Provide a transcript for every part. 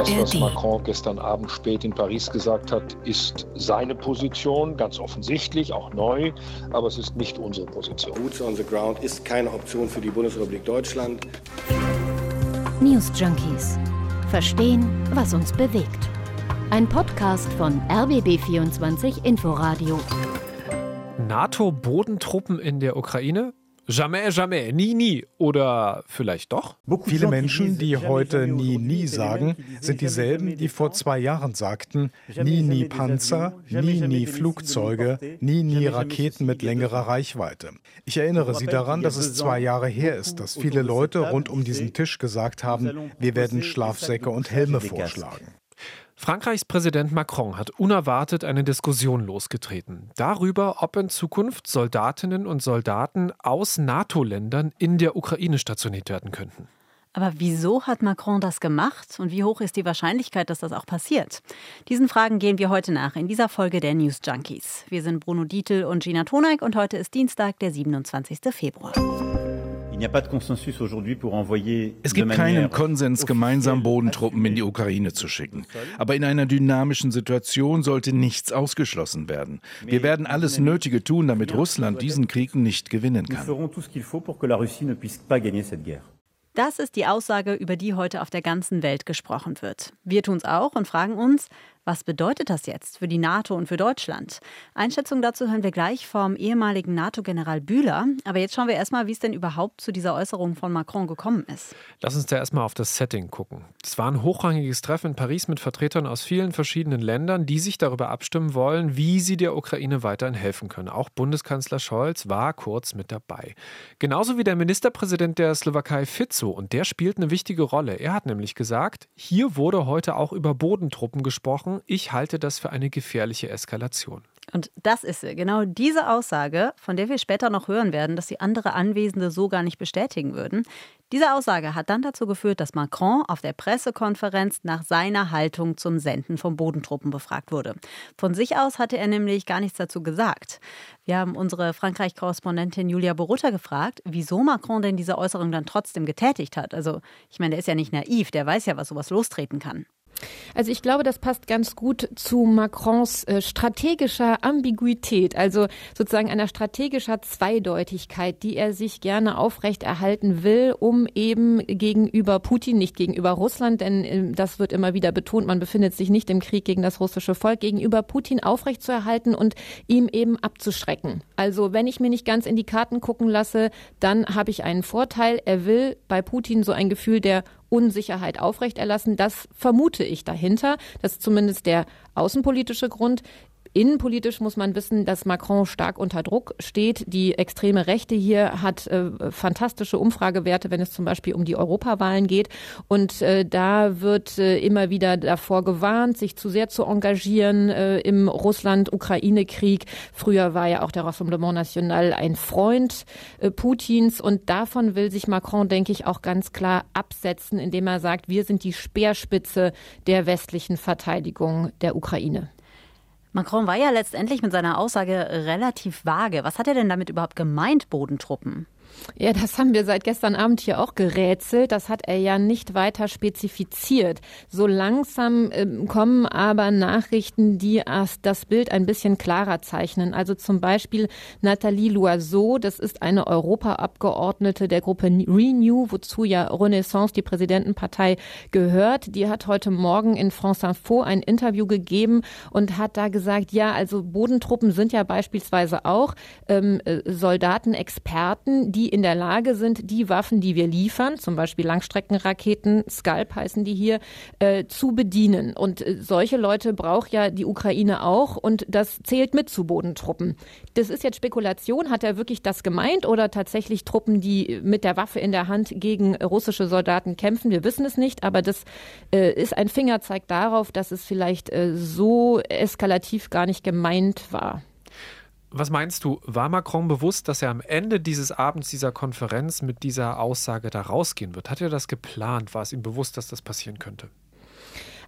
Das, was Macron gestern Abend spät in Paris gesagt hat, ist seine Position, ganz offensichtlich, auch neu, aber es ist nicht unsere Position. Boots on the ground ist keine Option für die Bundesrepublik Deutschland. News Junkies. Verstehen, was uns bewegt. Ein Podcast von RBB24 Inforadio. NATO-Bodentruppen in der Ukraine? Jamais, jamais, nie, nie. Oder vielleicht doch? Viele Menschen, die heute nie, nie sagen, sind dieselben, die vor zwei Jahren sagten, nie, nie Panzer, nie, nie Flugzeuge, nie, nie Raketen mit längerer Reichweite. Ich erinnere Sie daran, dass es zwei Jahre her ist, dass viele Leute rund um diesen Tisch gesagt haben, wir werden Schlafsäcke und Helme vorschlagen. Frankreichs Präsident Macron hat unerwartet eine Diskussion losgetreten darüber, ob in Zukunft Soldatinnen und Soldaten aus NATO-Ländern in der Ukraine stationiert werden könnten. Aber wieso hat Macron das gemacht und wie hoch ist die Wahrscheinlichkeit, dass das auch passiert? Diesen Fragen gehen wir heute nach in dieser Folge der News Junkies. Wir sind Bruno Dietl und Gina Toneik und heute ist Dienstag, der 27. Februar. Es gibt keinen Konsens, gemeinsam Bodentruppen in die Ukraine zu schicken. Aber in einer dynamischen Situation sollte nichts ausgeschlossen werden. Wir werden alles Nötige tun, damit Russland diesen Krieg nicht gewinnen kann. Das ist die Aussage, über die heute auf der ganzen Welt gesprochen wird. Wir tun es auch und fragen uns, was bedeutet das jetzt für die NATO und für Deutschland? Einschätzung dazu hören wir gleich vom ehemaligen NATO-General Bühler. Aber jetzt schauen wir erstmal, wie es denn überhaupt zu dieser Äußerung von Macron gekommen ist. Lass uns da erstmal auf das Setting gucken. Es war ein hochrangiges Treffen in Paris mit Vertretern aus vielen verschiedenen Ländern, die sich darüber abstimmen wollen, wie sie der Ukraine weiterhin helfen können. Auch Bundeskanzler Scholz war kurz mit dabei. Genauso wie der Ministerpräsident der Slowakei Fico. Und der spielt eine wichtige Rolle. Er hat nämlich gesagt, hier wurde heute auch über Bodentruppen gesprochen Ich halte das für eine gefährliche Eskalation. Und das ist sie, genau diese Aussage, von der wir später noch hören werden, dass sie andere Anwesende so gar nicht bestätigen würden. Diese Aussage hat dann dazu geführt, dass Macron auf der Pressekonferenz nach seiner Haltung zum Senden von Bodentruppen befragt wurde. Von sich aus hatte er nämlich gar nichts dazu gesagt. Wir haben unsere Frankreich-Korrespondentin Julia Borutta gefragt, wieso Macron denn diese Äußerung dann trotzdem getätigt hat. Also, ich meine, der ist ja nicht naiv, der weiß ja, was sowas lostreten kann. Also ich glaube, das passt ganz gut zu Macrons äh, strategischer Ambiguität, also sozusagen einer strategischer Zweideutigkeit, die er sich gerne aufrechterhalten will, um eben gegenüber Putin, nicht gegenüber Russland, denn äh, das wird immer wieder betont, man befindet sich nicht im Krieg gegen das russische Volk, gegenüber Putin aufrechtzuerhalten und ihm eben abzuschrecken. Also wenn ich mir nicht ganz in die Karten gucken lasse, dann habe ich einen Vorteil. Er will bei Putin so ein Gefühl der Unsicherheit aufrechterlassen. Das vermute ich dahinter. Das ist zumindest der außenpolitische Grund. Innenpolitisch muss man wissen, dass Macron stark unter Druck steht. Die extreme Rechte hier hat äh, fantastische Umfragewerte, wenn es zum Beispiel um die Europawahlen geht. Und äh, da wird äh, immer wieder davor gewarnt, sich zu sehr zu engagieren äh, im Russland-Ukraine-Krieg. Früher war ja auch der Rassemblement National ein Freund äh, Putins. Und davon will sich Macron, denke ich, auch ganz klar absetzen, indem er sagt, wir sind die Speerspitze der westlichen Verteidigung der Ukraine. Macron war ja letztendlich mit seiner Aussage relativ vage. Was hat er denn damit überhaupt gemeint, Bodentruppen? Ja, das haben wir seit gestern Abend hier auch gerätselt. Das hat er ja nicht weiter spezifiziert. So langsam äh, kommen aber Nachrichten, die das Bild ein bisschen klarer zeichnen. Also zum Beispiel Nathalie Loiseau, das ist eine Europaabgeordnete der Gruppe Renew, wozu ja Renaissance, die Präsidentenpartei, gehört. Die hat heute Morgen in France Info ein Interview gegeben und hat da gesagt, ja, also Bodentruppen sind ja beispielsweise auch ähm, äh, Soldatenexperten, die in der Lage sind, die Waffen, die wir liefern, zum Beispiel Langstreckenraketen, Scalp heißen die hier, äh, zu bedienen. Und äh, solche Leute braucht ja die Ukraine auch und das zählt mit zu Bodentruppen. Das ist jetzt Spekulation. Hat er wirklich das gemeint oder tatsächlich Truppen, die mit der Waffe in der Hand gegen russische Soldaten kämpfen? Wir wissen es nicht, aber das äh, ist ein Fingerzeig darauf, dass es vielleicht äh, so eskalativ gar nicht gemeint war. Was meinst du, war Macron bewusst, dass er am Ende dieses Abends, dieser Konferenz mit dieser Aussage da rausgehen wird? Hat er das geplant? War es ihm bewusst, dass das passieren könnte?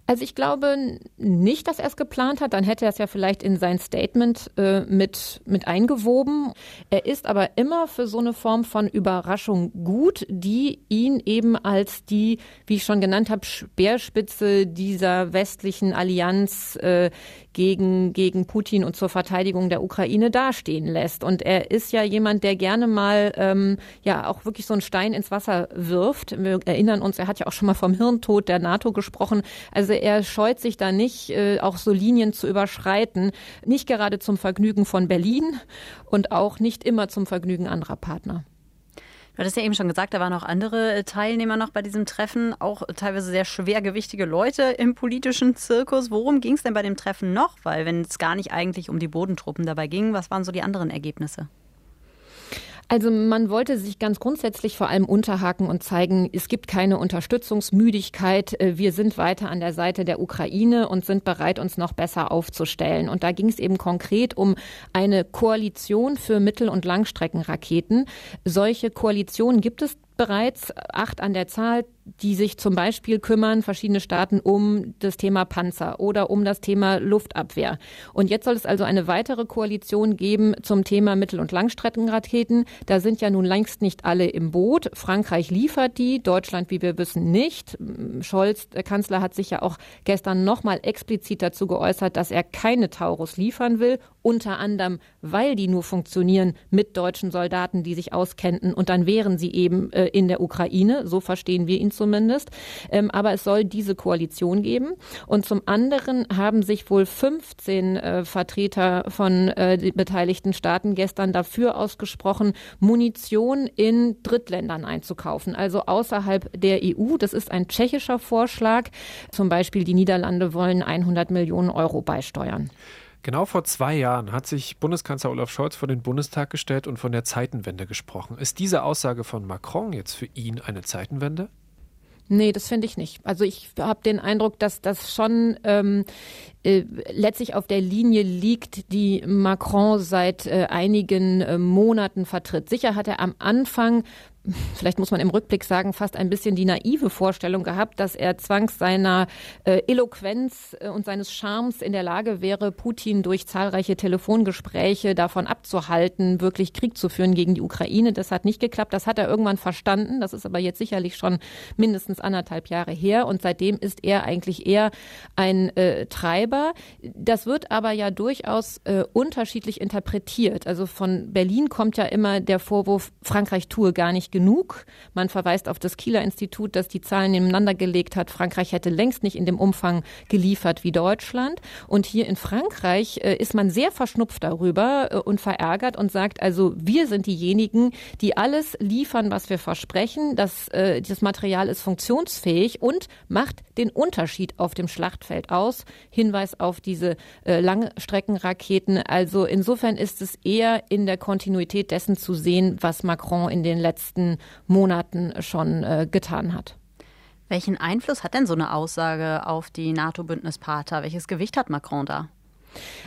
Also ich glaube nicht, dass er es geplant hat. Dann hätte er es ja vielleicht in sein Statement äh, mit, mit eingewoben. Er ist aber immer für so eine Form von Überraschung gut, die ihn eben als die, wie ich schon genannt habe, Speerspitze dieser westlichen Allianz äh, gegen, gegen Putin und zur Verteidigung der Ukraine dastehen lässt. Und er ist ja jemand, der gerne mal ähm, ja auch wirklich so einen Stein ins Wasser wirft. Wir erinnern uns, er hat ja auch schon mal vom Hirntod der NATO gesprochen. Also er scheut sich da nicht, äh, auch so Linien zu überschreiten. Nicht gerade zum Vergnügen von Berlin und auch nicht immer zum Vergnügen anderer Partner. Du hattest ja eben schon gesagt, da waren auch andere äh, Teilnehmer noch bei diesem Treffen, auch teilweise sehr schwergewichtige Leute im politischen Zirkus. Worum ging es denn bei dem Treffen noch? Weil wenn es gar nicht eigentlich um die Bodentruppen dabei ging, was waren so die anderen Ergebnisse? Also man wollte sich ganz grundsätzlich vor allem unterhaken und zeigen, es gibt keine Unterstützungsmüdigkeit. Äh, wir sind weiter an der Seite der Ukraine und sind bereit, uns noch besser aufzustellen. Und da ging es eben konkret um eine Koalition für Mittel- und Langstreckenraketen. Solche Koalitionen gibt es bereits, acht an der Zahl, die sich zum Beispiel kümmern, verschiedene Staaten, um das Thema Panzer oder um das Thema Luftabwehr. Und jetzt soll es also eine weitere Koalition geben zum Thema Mittel- und Langstreckenraketen. Da sind ja nun längst nicht alle im Boot. Frankreich liefert die, Deutschland, wie wir wissen, nicht. Scholz, der Kanzler, hat sich ja auch gestern nochmal explizit dazu geäußert, dass er keine Taurus liefern will, unter anderem, weil die nur funktionieren mit deutschen Soldaten, die sich auskennten und dann wären sie eben äh, in der Ukraine. So verstehen wir ihn zumindest. Ähm, aber es soll diese Koalition geben. Und zum anderen haben sich wohl 15 äh, Vertreter von äh, beteiligten Staaten gestern dafür ausgesprochen, Munition in Drittländern einzukaufen, also außerhalb der EU. Das ist ein tschechischer Vorschlag. Zum Beispiel die Niederlande wollen 100 Millionen Euro beisteuern. Genau vor zwei Jahren hat sich Bundeskanzler Olaf Scholz vor den Bundestag gestellt und von der Zeitenwende gesprochen. Ist diese Aussage von Macron jetzt für ihn eine Zeitenwende? Nee, das finde ich nicht. Also ich habe den Eindruck, dass das schon ähm, äh, letztlich auf der Linie liegt, die Macron seit äh, einigen äh, Monaten vertritt. Sicher hat er am Anfang vielleicht muss man im Rückblick sagen, fast ein bisschen die naive Vorstellung gehabt, dass er zwangs seiner äh, Eloquenz äh, und seines Charmes in der Lage wäre, Putin durch zahlreiche Telefongespräche davon abzuhalten, wirklich Krieg zu führen gegen die Ukraine. Das hat nicht geklappt. Das hat er irgendwann verstanden. Das ist aber jetzt sicherlich schon mindestens anderthalb Jahre her. Und seitdem ist er eigentlich eher ein äh, Treiber. Das wird aber ja durchaus äh, unterschiedlich interpretiert. Also von Berlin kommt ja immer der Vorwurf, Frankreich tue gar nicht genug. Man verweist auf das Kieler Institut, das die Zahlen nebeneinander gelegt hat. Frankreich hätte längst nicht in dem Umfang geliefert wie Deutschland. Und hier in Frankreich äh, ist man sehr verschnupft darüber äh, und verärgert und sagt, also wir sind diejenigen, die alles liefern, was wir versprechen. Das, äh, das Material ist funktionsfähig und macht den Unterschied auf dem Schlachtfeld aus. Hinweis auf diese Langstreckenraketen. Also insofern ist es eher in der Kontinuität dessen zu sehen, was Macron in den letzten letzten Monaten schon äh, getan hat. Welchen Einfluss hat denn so eine Aussage auf die NATO-Bündnispartner? Welches Gewicht hat Macron da?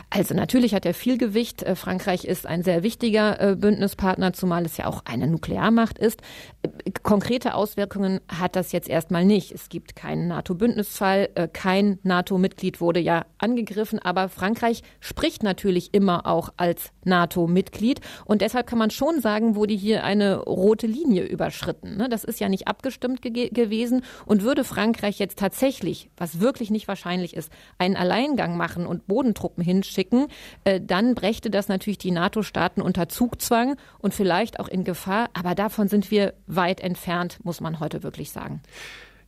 Also natürlich hat er viel Gewicht. Äh, Frankreich ist ein sehr wichtiger äh, Bündnispartner, zumal es ja auch eine Nuklearmacht ist. Äh, konkrete Auswirkungen hat das jetzt erstmal nicht. Es gibt keinen NATO-Bündnisfall, kein NATO-Mitglied wurde ja angegriffen, aber Frankreich spricht natürlich immer auch als NATO-Mitglied und deshalb kann man schon sagen, wurde hier eine rote Linie überschritten. Ne? Das ist ja nicht abgestimmt ge gewesen und würde Frankreich jetzt tatsächlich, was wirklich nicht wahrscheinlich ist, einen Alleingang machen und Bodentruppen Truppen hinschicken, äh, dann brächte das natürlich die NATO-Staaten unter Zugzwang und vielleicht auch in Gefahr. Aber davon sind wir weit entfernt, muss man heute wirklich sagen.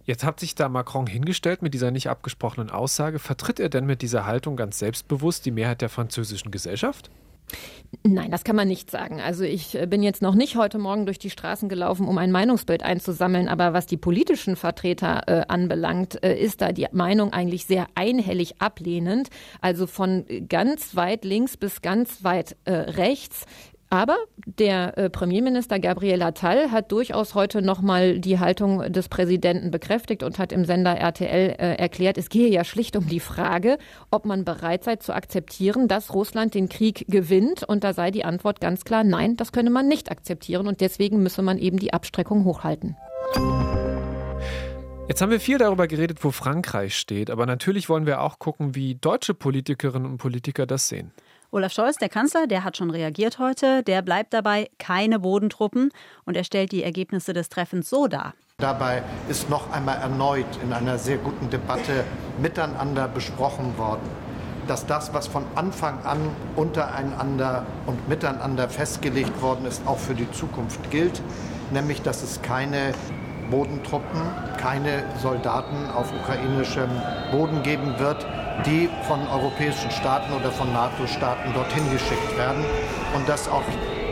Jetzt hat sich da Macron hingestellt mit dieser nicht abgesprochenen Aussage. Vertritt er denn mit dieser Haltung ganz selbstbewusst die Mehrheit der französischen Gesellschaft? Nein, das kann man nicht sagen. Also ich äh, bin jetzt noch nicht heute Morgen durch die Straßen gelaufen, um ein Meinungsbild einzusammeln, aber was die politischen Vertreter äh, anbelangt, äh, ist da die Meinung eigentlich sehr einhellig ablehnend. Also von ganz weit links bis ganz weit äh, rechts aber der äh, Premierminister Gabriel Attal hat durchaus heute nochmal die Haltung des Präsidenten bekräftigt und hat im Sender RTL äh, erklärt, es gehe ja schlicht um die Frage, ob man bereit sei zu akzeptieren, dass Russland den Krieg gewinnt. Und da sei die Antwort ganz klar, nein, das könne man nicht akzeptieren. Und deswegen müsse man eben die Abstreckung hochhalten. Jetzt haben wir viel darüber geredet, wo Frankreich steht, aber natürlich wollen wir auch gucken, wie deutsche Politikerinnen und Politiker das sehen. Olaf Scholz, der Kanzler, der hat schon reagiert heute. Der bleibt dabei keine Bodentruppen und er stellt die Ergebnisse des Treffens so dar. Dabei ist noch einmal erneut in einer sehr guten Debatte miteinander besprochen worden, dass das, was von Anfang an untereinander und miteinander festgelegt worden ist, auch für die Zukunft gilt, nämlich dass es keine Bodentruppen, keine Soldaten auf ukrainischem Boden geben wird, die von europäischen Staaten oder von NATO-Staaten dorthin geschickt werden und dass auch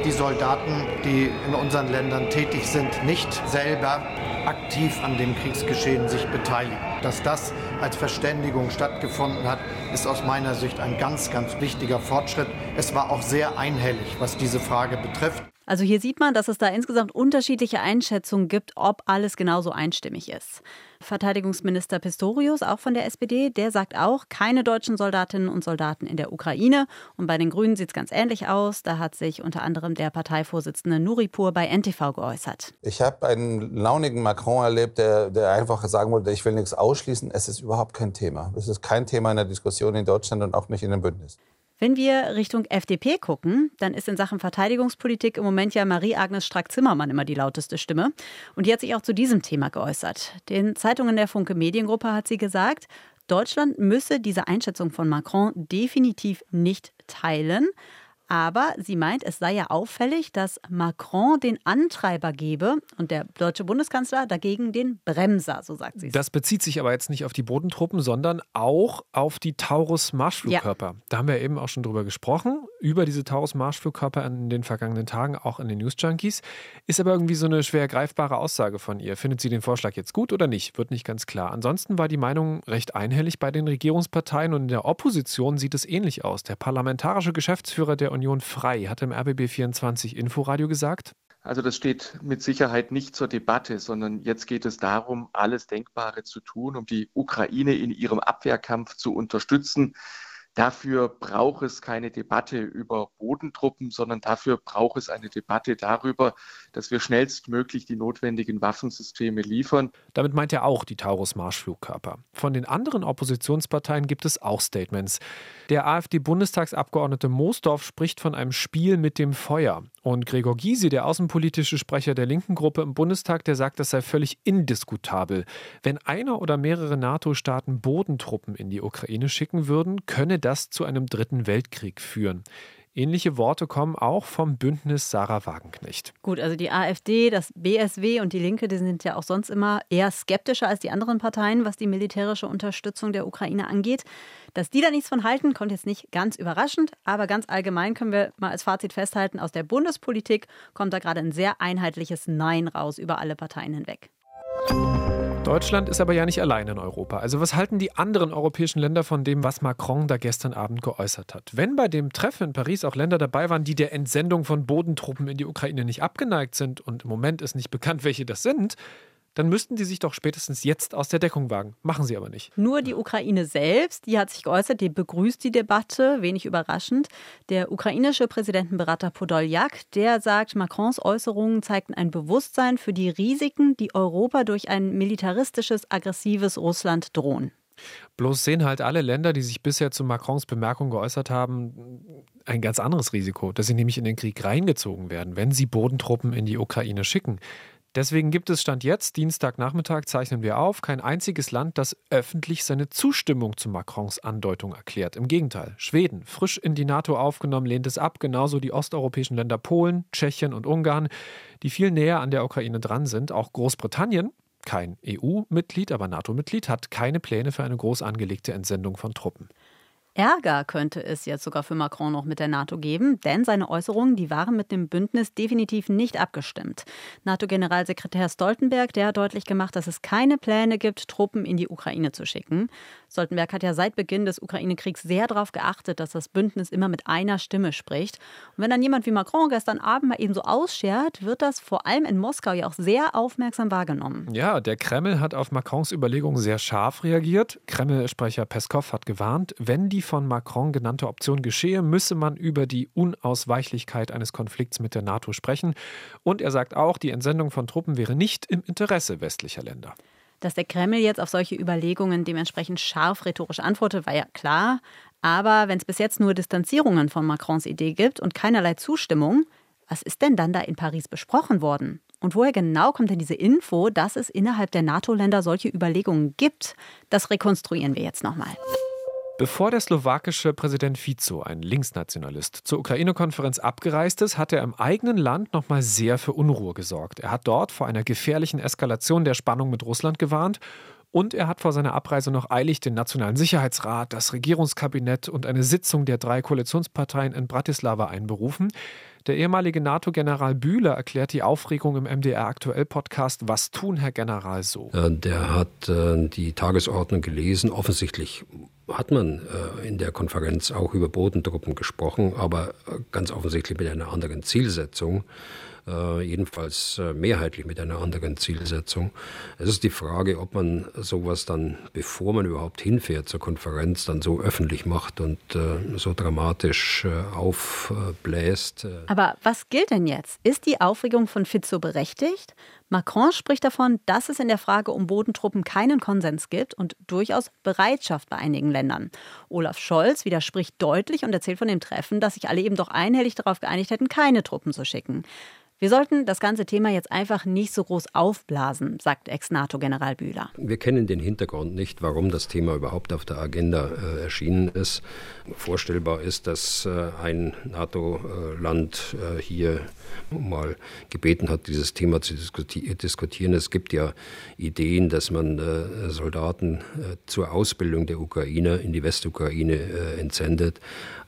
die Soldaten, die in unseren Ländern tätig sind, nicht selber aktiv an dem Kriegsgeschehen sich beteiligen. Dass das als Verständigung stattgefunden hat, ist aus meiner Sicht ein ganz, ganz wichtiger Fortschritt. Es war auch sehr einhellig, was diese Frage betrifft. Also hier sieht man, dass es da insgesamt unterschiedliche Einschätzungen gibt, ob alles genauso einstimmig ist. Verteidigungsminister Pistorius, auch von der SPD, der sagt auch, keine deutschen Soldatinnen und Soldaten in der Ukraine. Und bei den Grünen sieht es ganz ähnlich aus. Da hat sich unter anderem der Parteivorsitzende Nuripur bei NTV geäußert. Ich habe einen launigen Macron erlebt, der, der einfach sagen wollte, ich will nichts ausschließen. Es ist überhaupt kein Thema. Es ist kein Thema in der Diskussion in Deutschland und auch nicht in dem Bündnis. Wenn wir Richtung FDP gucken, dann ist in Sachen Verteidigungspolitik im Moment ja Marie-Agnes Strack-Zimmermann immer die lauteste Stimme. Und die hat sich auch zu diesem Thema geäußert. Den Zeitungen der Funke Mediengruppe hat sie gesagt, Deutschland müsse diese Einschätzung von Macron definitiv nicht teilen. Aber sie meint, es sei ja auffällig, dass Macron den Antreiber gebe und der deutsche Bundeskanzler dagegen den Bremser, so sagt sie. Das bezieht sich aber jetzt nicht auf die Bodentruppen, sondern auch auf die Taurus-Marschflugkörper. Ja. Da haben wir eben auch schon drüber gesprochen, über diese Taurus-Marschflugkörper in den vergangenen Tagen, auch in den News Junkies. Ist aber irgendwie so eine schwer greifbare Aussage von ihr. Findet sie den Vorschlag jetzt gut oder nicht? Wird nicht ganz klar. Ansonsten war die Meinung recht einhellig bei den Regierungsparteien und in der Opposition sieht es ähnlich aus. Der parlamentarische Geschäftsführer der Union Frei hat im RBB24 Inforadio gesagt. Also das steht mit Sicherheit nicht zur Debatte, sondern jetzt geht es darum, alles Denkbare zu tun, um die Ukraine in ihrem Abwehrkampf zu unterstützen. Dafür braucht es keine Debatte über Bodentruppen, sondern dafür braucht es eine Debatte darüber, dass wir schnellstmöglich die notwendigen Waffensysteme liefern. Damit meint er auch die Taurus-Marschflugkörper. Von den anderen Oppositionsparteien gibt es auch Statements. Der AfD-Bundestagsabgeordnete Moosdorf spricht von einem Spiel mit dem Feuer. Und Gregor Gysi, der außenpolitische Sprecher der linken Gruppe im Bundestag, der sagt, das sei völlig indiskutabel. Wenn einer oder mehrere NATO-Staaten Bodentruppen in die Ukraine schicken würden, könne das zu einem dritten Weltkrieg führen. Ähnliche Worte kommen auch vom Bündnis Sarah Wagenknecht. Gut, also die AfD, das BSW und die Linke, die sind ja auch sonst immer eher skeptischer als die anderen Parteien, was die militärische Unterstützung der Ukraine angeht. Dass die da nichts von halten, kommt jetzt nicht ganz überraschend, aber ganz allgemein können wir mal als Fazit festhalten, aus der Bundespolitik kommt da gerade ein sehr einheitliches Nein raus über alle Parteien hinweg. Deutschland ist aber ja nicht allein in Europa. Also was halten die anderen europäischen Länder von dem, was Macron da gestern Abend geäußert hat? Wenn bei dem Treffen in Paris auch Länder dabei waren, die der Entsendung von Bodentruppen in die Ukraine nicht abgeneigt sind und im Moment ist nicht bekannt, welche das sind, dann müssten die sich doch spätestens jetzt aus der Deckung wagen. Machen sie aber nicht. Nur die Ukraine selbst, die hat sich geäußert, die begrüßt die Debatte, wenig überraschend. Der ukrainische Präsidentenberater Podoljak, der sagt, Macrons Äußerungen zeigten ein Bewusstsein für die Risiken, die Europa durch ein militaristisches, aggressives Russland drohen. Bloß sehen halt alle Länder, die sich bisher zu Macrons Bemerkungen geäußert haben, ein ganz anderes Risiko, dass sie nämlich in den Krieg reingezogen werden, wenn sie Bodentruppen in die Ukraine schicken. Deswegen gibt es Stand jetzt, Dienstagnachmittag zeichnen wir auf, kein einziges Land, das öffentlich seine Zustimmung zu Macrons Andeutung erklärt. Im Gegenteil, Schweden, frisch in die NATO aufgenommen, lehnt es ab, genauso die osteuropäischen Länder Polen, Tschechien und Ungarn, die viel näher an der Ukraine dran sind. Auch Großbritannien, kein EU-Mitglied, aber NATO-Mitglied, hat keine Pläne für eine groß angelegte Entsendung von Truppen. Ärger könnte es jetzt sogar für Macron noch mit der NATO geben, denn seine Äußerungen, die waren mit dem Bündnis definitiv nicht abgestimmt. NATO-Generalsekretär Stoltenberg, der hat deutlich gemacht, dass es keine Pläne gibt, Truppen in die Ukraine zu schicken. Stoltenberg hat ja seit Beginn des Ukraine-Kriegs sehr darauf geachtet, dass das Bündnis immer mit einer Stimme spricht. Und wenn dann jemand wie Macron gestern Abend mal eben so ausschert, wird das vor allem in Moskau ja auch sehr aufmerksam wahrgenommen. Ja, der Kreml hat auf Macrons Überlegungen sehr scharf reagiert. Kreml-Sprecher Peskov hat gewarnt, wenn die von Macron genannte Option geschehe, müsse man über die Unausweichlichkeit eines Konflikts mit der NATO sprechen. Und er sagt auch, die Entsendung von Truppen wäre nicht im Interesse westlicher Länder. Dass der Kreml jetzt auf solche Überlegungen dementsprechend scharf rhetorisch antwortet, war ja klar. Aber wenn es bis jetzt nur Distanzierungen von Macrons Idee gibt und keinerlei Zustimmung, was ist denn dann da in Paris besprochen worden? Und woher genau kommt denn diese Info, dass es innerhalb der NATO-Länder solche Überlegungen gibt? Das rekonstruieren wir jetzt nochmal. Bevor der slowakische Präsident Fico, ein Linksnationalist, zur Ukraine-Konferenz abgereist ist, hat er im eigenen Land nochmal sehr für Unruhe gesorgt. Er hat dort vor einer gefährlichen Eskalation der Spannung mit Russland gewarnt und er hat vor seiner Abreise noch eilig den Nationalen Sicherheitsrat, das Regierungskabinett und eine Sitzung der drei Koalitionsparteien in Bratislava einberufen. Der ehemalige NATO-General Bühler erklärt die Aufregung im MDR-Aktuell-Podcast Was tun, Herr General, so? Der hat äh, die Tagesordnung gelesen. Offensichtlich hat man äh, in der Konferenz auch über Bodentruppen gesprochen, aber äh, ganz offensichtlich mit einer anderen Zielsetzung äh, jedenfalls mehrheitlich mit einer anderen Zielsetzung. Es ist die Frage, ob man sowas dann, bevor man überhaupt hinfährt zur Konferenz, dann so öffentlich macht und so dramatisch aufbläst. Aber was gilt denn jetzt? Ist die Aufregung von Fitzo berechtigt? Macron spricht davon, dass es in der Frage um Bodentruppen keinen Konsens gibt und durchaus Bereitschaft bei einigen Ländern. Olaf Scholz widerspricht deutlich und erzählt von dem Treffen, dass sich alle eben doch einhellig darauf geeinigt hätten, keine Truppen zu schicken. Wir sollten das ganze Thema jetzt einfach nicht so groß aufblasen, sagt Ex-NATO-General Bühler. Wir kennen den Hintergrund nicht, warum das Thema überhaupt auf der Agenda äh, erschienen ist. Vorstellbar ist, dass äh, ein NATO-Land äh, hier mal gebeten hat, dieses Thema zu diskutieren. Es gibt ja Ideen, dass man äh, Soldaten äh, zur Ausbildung der Ukraine in die Westukraine äh, entsendet.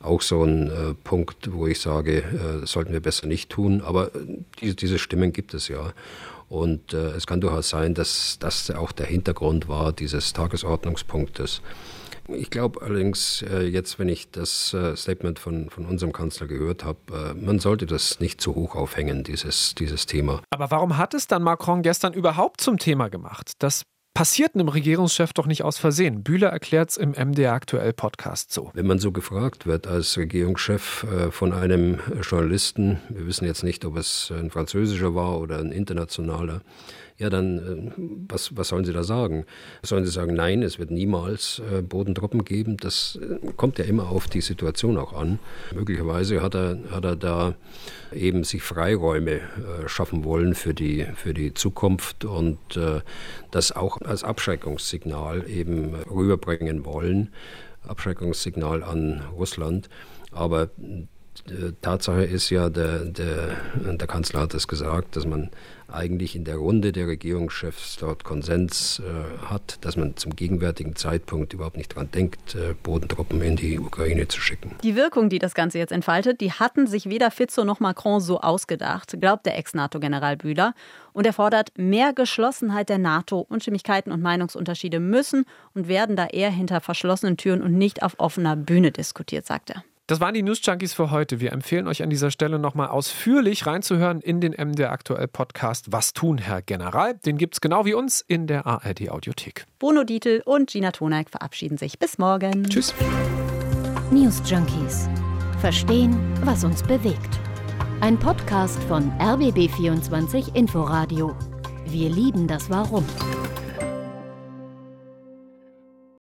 Auch so ein Punkt, wo ich sage, sollten wir besser nicht tun. Aber diese, diese Stimmen gibt es ja. Und äh, es kann durchaus sein, dass das auch der Hintergrund war dieses Tagesordnungspunktes. Ich glaube allerdings äh, jetzt, wenn ich das äh, Statement von, von unserem Kanzler gehört habe, äh, man sollte das nicht zu hoch aufhängen, dieses, dieses Thema. Aber warum hat es dann Macron gestern überhaupt zum Thema gemacht? Das passiert einem Regierungschef doch nicht aus Versehen. Bühler erklärt es im MDR Aktuell Podcast so. Wenn man so gefragt wird als Regierungschef äh, von einem Journalisten, wir wissen jetzt nicht, ob es ein französischer war oder ein internationaler, ja, dann äh, was, was sollen Sie da sagen? Sollen Sie sagen, nein, es wird niemals äh, Bodentruppen geben? Das äh, kommt ja immer auf die Situation auch an. Möglicherweise hat er, hat er da eben sich Freiräume schaffen wollen für die, für die Zukunft und das auch als Abschreckungssignal eben rüberbringen wollen. Abschreckungssignal an Russland. Aber Tatsache ist ja, der, der, der Kanzler hat es gesagt, dass man eigentlich in der Runde der Regierungschefs dort Konsens äh, hat, dass man zum gegenwärtigen Zeitpunkt überhaupt nicht daran denkt, äh, Bodentruppen in die Ukraine zu schicken. Die Wirkung, die das Ganze jetzt entfaltet, die hatten sich weder Fizzo noch Macron so ausgedacht, glaubt der Ex-NATO-General Bühler. Und er fordert mehr Geschlossenheit der NATO. Unstimmigkeiten und Meinungsunterschiede müssen und werden da eher hinter verschlossenen Türen und nicht auf offener Bühne diskutiert, sagt er. Das waren die News Junkies für heute. Wir empfehlen euch an dieser Stelle nochmal ausführlich reinzuhören in den MDR Aktuell Podcast Was tun, Herr General? Den gibt es genau wie uns in der ARD Audiothek. Bruno Dietl und Gina Toneik verabschieden sich. Bis morgen. Tschüss. News Junkies. Verstehen, was uns bewegt. Ein Podcast von RBB24 Inforadio. Wir lieben das Warum.